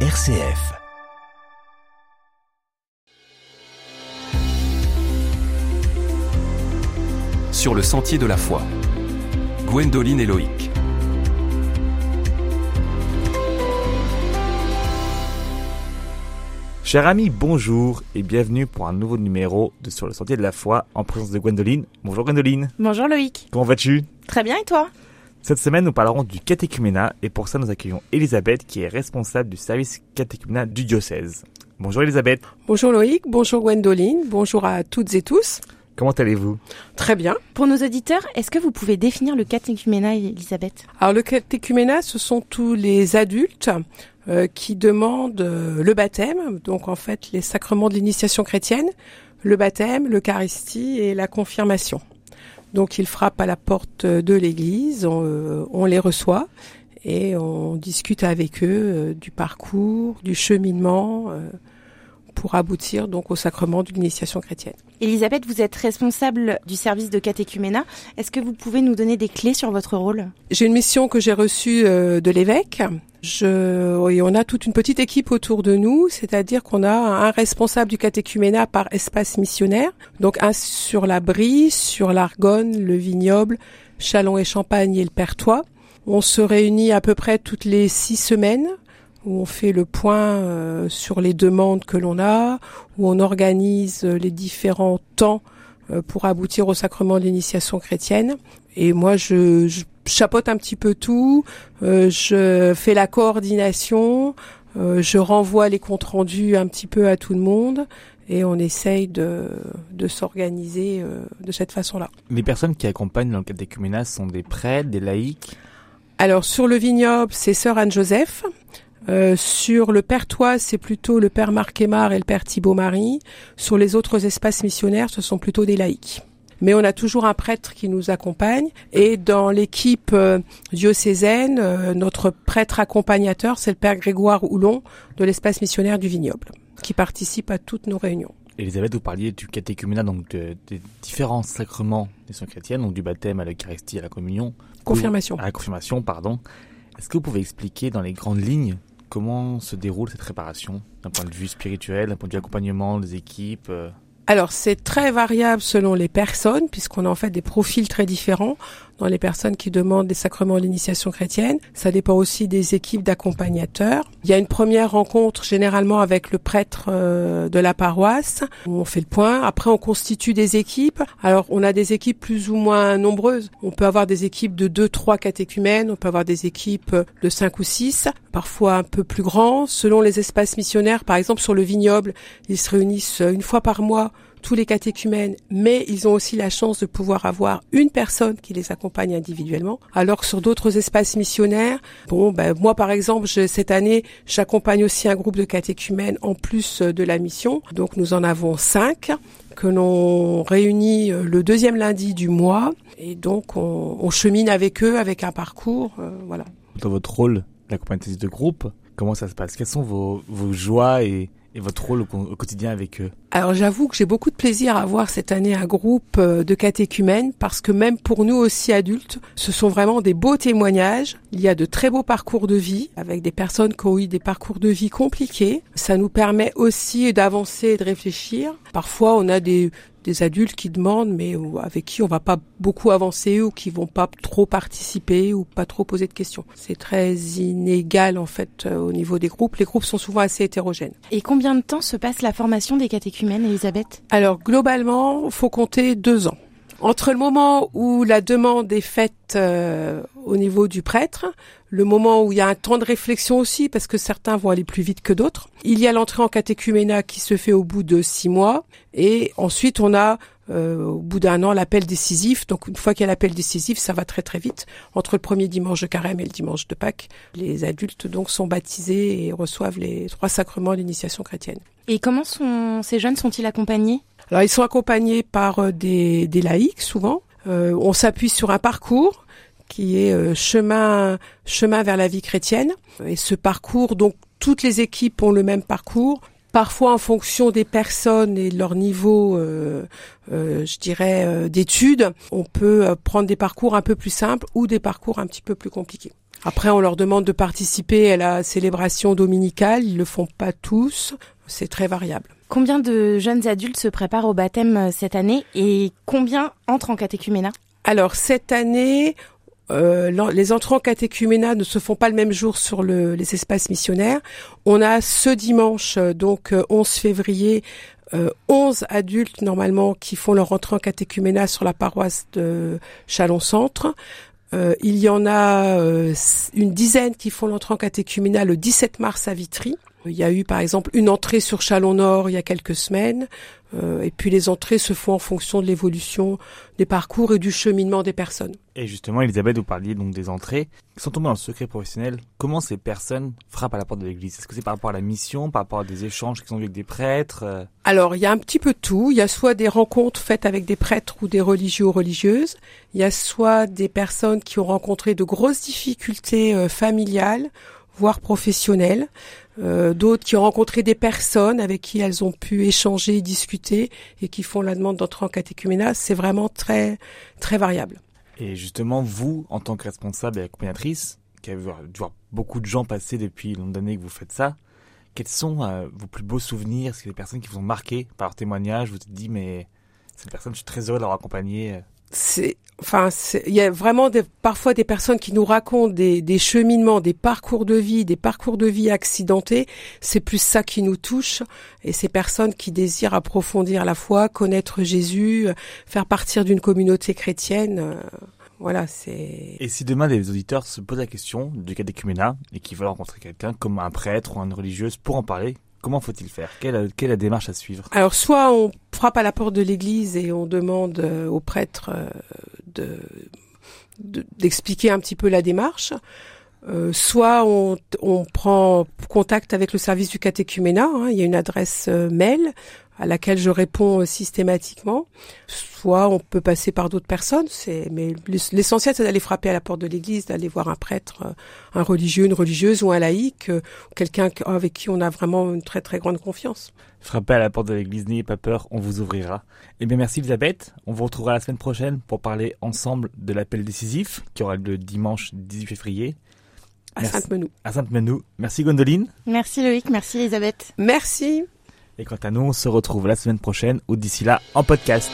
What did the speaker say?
RCF. Sur le sentier de la foi. Gwendoline et Loïc. Chers amis, bonjour et bienvenue pour un nouveau numéro de Sur le sentier de la foi en présence de Gwendoline. Bonjour Gwendoline, Bonjour Loïc. comment vas-tu? Très bien et toi? Cette semaine, nous parlerons du catéchuménat et pour ça, nous accueillons Elisabeth qui est responsable du service catéchuménat du diocèse. Bonjour Elisabeth, Bonjour Loïc, bonjour Gwendoline, bonjour à toutes et tous. comment allez-vous? Très bien. Pour nos auditeurs, est-ce que vous pouvez définir le catéchuménat, Elisabeth? Alors le catéchuménat, ce sont tous les adultes euh, qui demandent euh, le baptême, donc en fait les sacrements de l'initiation chrétienne, le baptême, l'Eucharistie et la confirmation. Donc ils frappent à la porte de l'église, on, euh, on les reçoit et on discute avec eux euh, du parcours, du cheminement euh, pour aboutir donc au sacrement de l'initiation chrétienne. Elisabeth, vous êtes responsable du service de catéchuménat. Est-ce que vous pouvez nous donner des clés sur votre rôle? J'ai une mission que j'ai reçue euh, de l'évêque. Je, et on a toute une petite équipe autour de nous, c'est-à-dire qu'on a un responsable du catéchuménat par espace missionnaire, donc un sur la Brie, sur l'Argonne, le Vignoble, Chalon et Champagne et le Pertois. On se réunit à peu près toutes les six semaines où on fait le point euh, sur les demandes que l'on a, où on organise euh, les différents temps euh, pour aboutir au sacrement de l'initiation chrétienne. Et moi, je, je chapeaute un petit peu tout, euh, je fais la coordination, euh, je renvoie les comptes rendus un petit peu à tout le monde et on essaye de, de s'organiser euh, de cette façon-là. Les personnes qui accompagnent dans le catéchuménat sont des prêtres, des laïcs? Alors sur le vignoble, c'est sœur Anne-Joseph. Euh, sur le Pertois, c'est plutôt le père Marc Aymar et le père Thibault Marie. Sur les autres espaces missionnaires, ce sont plutôt des laïcs. Mais on a toujours un prêtre qui nous accompagne. Et dans l'équipe euh, diocésaine, euh, notre prêtre accompagnateur, c'est le père Grégoire Houlon de l'espace missionnaire du Vignoble, qui participe à toutes nos réunions. Elisabeth, vous parliez du catéchuménat, donc de- des différents sacrements des soins chrétiennes, donc du baptême à l'Eucharistie, à la communion. Confirmation. À la confirmation, pardon. Est-ce que vous pouvez expliquer dans les grandes lignes comment se déroule cette préparation d'un point de vue spirituel, d'un point de vue accompagnement des équipes euh, Alors c'est très variable selon les personnes, puisqu'on a en fait des profils très différents dans les personnes qui demandent des sacrements de l'initiation chrétienne. Ça dépend aussi des équipes d'accompagnateurs. Il y a une première rencontre généralement avec le prêtre euh, de la paroisse, on fait le point. Après on constitue des équipes. Alors on a des équipes plus ou moins nombreuses. On peut avoir des équipes de deux, trois catéchumènes, on peut avoir des équipes de cinq ou six, parfois un peu plus grands. Selon les espaces missionnaires, par exemple sur le vignoble, ils se réunissent une fois par mois tous les catéchumènes, mais ils ont aussi la chance de pouvoir avoir une personne qui les accompagne individuellement. Alors que sur d'autres espaces missionnaires, bon, ben, moi par exemple, cette année, j'accompagne aussi un groupe de catéchumènes en plus euh, de la mission. Donc nous en avons cinq que l'on réunit euh, le deuxième lundi du mois et donc on, on chemine avec eux avec un parcours, euh, voilà. dans votre rôle d'accompagnatrice de groupe Comment ça se passe? Quelles sont vos, vos joies et, et votre rôle au, au quotidien avec eux Alors j'avoue que j'ai beaucoup de plaisir à avoir cette année un groupe euh, de catéchumènes parce que même pour nous aussi adultes, ce sont vraiment des beaux témoignages. Il y a de très beaux parcours de vie avec des personnes qui ont eu des parcours de vie compliqués. Ça nous permet aussi d'avancer et de réfléchir. Parfois on a des des adultes qui demandent mais avec qui on va pas beaucoup avancer ou qui vont pas trop participer ou pas trop poser de questions. C'est très inégal en fait euh, au niveau des groupes. Les groupes sont souvent assez hétérogènes. Et combien de temps se passe la formation des catéchumènes, Elisabeth? Alors globalement, faut compter deux ans. Entre le moment où la demande est faite euh, au niveau du prêtre, le moment où il y a un temps de réflexion aussi, parce que certains vont aller plus vite que d'autres, il y a l'entrée en catéchuménat qui se fait au bout de six mois, et ensuite on a euh, au bout d'un an l'appel décisif. Donc une fois qu'il y a l'appel décisif, ça va très très vite. Entre le premier dimanche de carême et le dimanche de Pâques, les adultes donc sont baptisés et reçoivent les trois sacrements de l'initiation chrétienne. Et comment sont ces jeunes sont-ils accompagnés? Alors ils sont accompagnés par euh, des, des laïcs souvent. Euh, on s'appuie sur un parcours qui est euh, chemin chemin vers la vie chrétienne. Et ce parcours, donc toutes les équipes ont le même parcours. Parfois, en fonction des personnes et de leur niveau, euh, euh, je dirais, euh, d'études, on peut euh, prendre des parcours un peu plus simples ou des parcours un petit peu plus compliqués. Après, on leur demande de participer à la célébration dominicale. Ils le font pas tous. C'est très variable. Combien de jeunes adultes se préparent au baptême euh, cette année et combien entrent en catéchuménat? Alors cette année, euh, les entrants catéchuménat ne se font pas le même jour sur le, les espaces missionnaires. On a ce dimanche, euh, donc 11 février, euh, 11 adultes normalement qui font leur entrée en catéchuménat sur la paroisse de Chalon-Centre. Euh, il y en a une dizaine qui font l'entrée en catéchuménat le 17 mars à Vitry. Il y a eu par exemple une entrée sur Chalon-Nord il y a quelques semaines. Euh, et puis les entrées se font en fonction de l'évolution des parcours et du cheminement des personnes. Et justement, Elisabeth, vous parliez donc des entrées. Sans tomber dans le secret professionnel, comment ces personnes frappent à la porte de l'église? Est-ce que c'est par rapport à la mission, par rapport à des échanges qui sont avec des prêtres euh? Alors, il y a un petit peu tout. Il y a soit des rencontres faites avec des prêtres ou des religieux ou religieuses. Il y a soit des personnes qui ont rencontré de grosses difficultés euh, familiales, voire professionnelles. Euh, d'autres qui ont rencontré des personnes avec qui elles ont pu échanger, discuter et qui font la demande d'entrer en catéchuménat. C'est vraiment très très variable. Et justement, vous, en tant que responsable et accompagnatrice, qui avez dû voir beaucoup de gens passer depuis nombre d'années que vous faites ça, quels sont euh, vos plus beaux souvenirs? Est-ce qu'il y des personnes qui vous ont marqué par leur témoignage? Vous vous dit, mais cette personne, je suis très heureux de l'avoir accompagnée euh c'est enfin il y a vraiment des, parfois des personnes qui nous racontent des, des, cheminements des parcours de vie des parcours de vie accidentés c'est plus ça qui nous touche et ces personnes qui désirent approfondir la foi connaître Jésus faire partir d'une communauté chrétienne euh, voilà, c'est. Et si demain des auditeurs se posent la question du cas catéchuménat et qui veulent rencontrer quelqu'un comme un prêtre ou une religieuse pour en parler, Comment faut-il faire? Quelle, quelle, est la démarche à suivre? Alors, soit on frappe à la porte de l'église et on demande euh, au prêtre euh, de d'expliquer un petit peu la démarche. Euh, soit on, on, prend contact avec le service du catéchuménat, hein, il y a une adresse mail à laquelle je réponds euh, systématiquement. Soit on peut passer par d'autres personnes, c'est mais l'essentiel c'est d'aller frapper à la porte de l'église, d'aller voir un prêtre, euh, un religieux, une religieuse ou un laïc, euh, quelqu'un avec qui on a vraiment une très très grande confiance. Frappez à la porte de l'église, n'ayez pas peur, on vous ouvrira. Eh bien merci Elisabeth, on vous retrouvera la semaine prochaine pour parler ensemble de l'appel décisif qui aura lieu le dimanche 18 février. À Sainte-Menou. À Sainte-Menou. Merci Gwendoline. Merci Loïc, merci Elisabeth. Merci. Et quant à nous, on se retrouve la semaine prochaine ou d'ici là en podcast.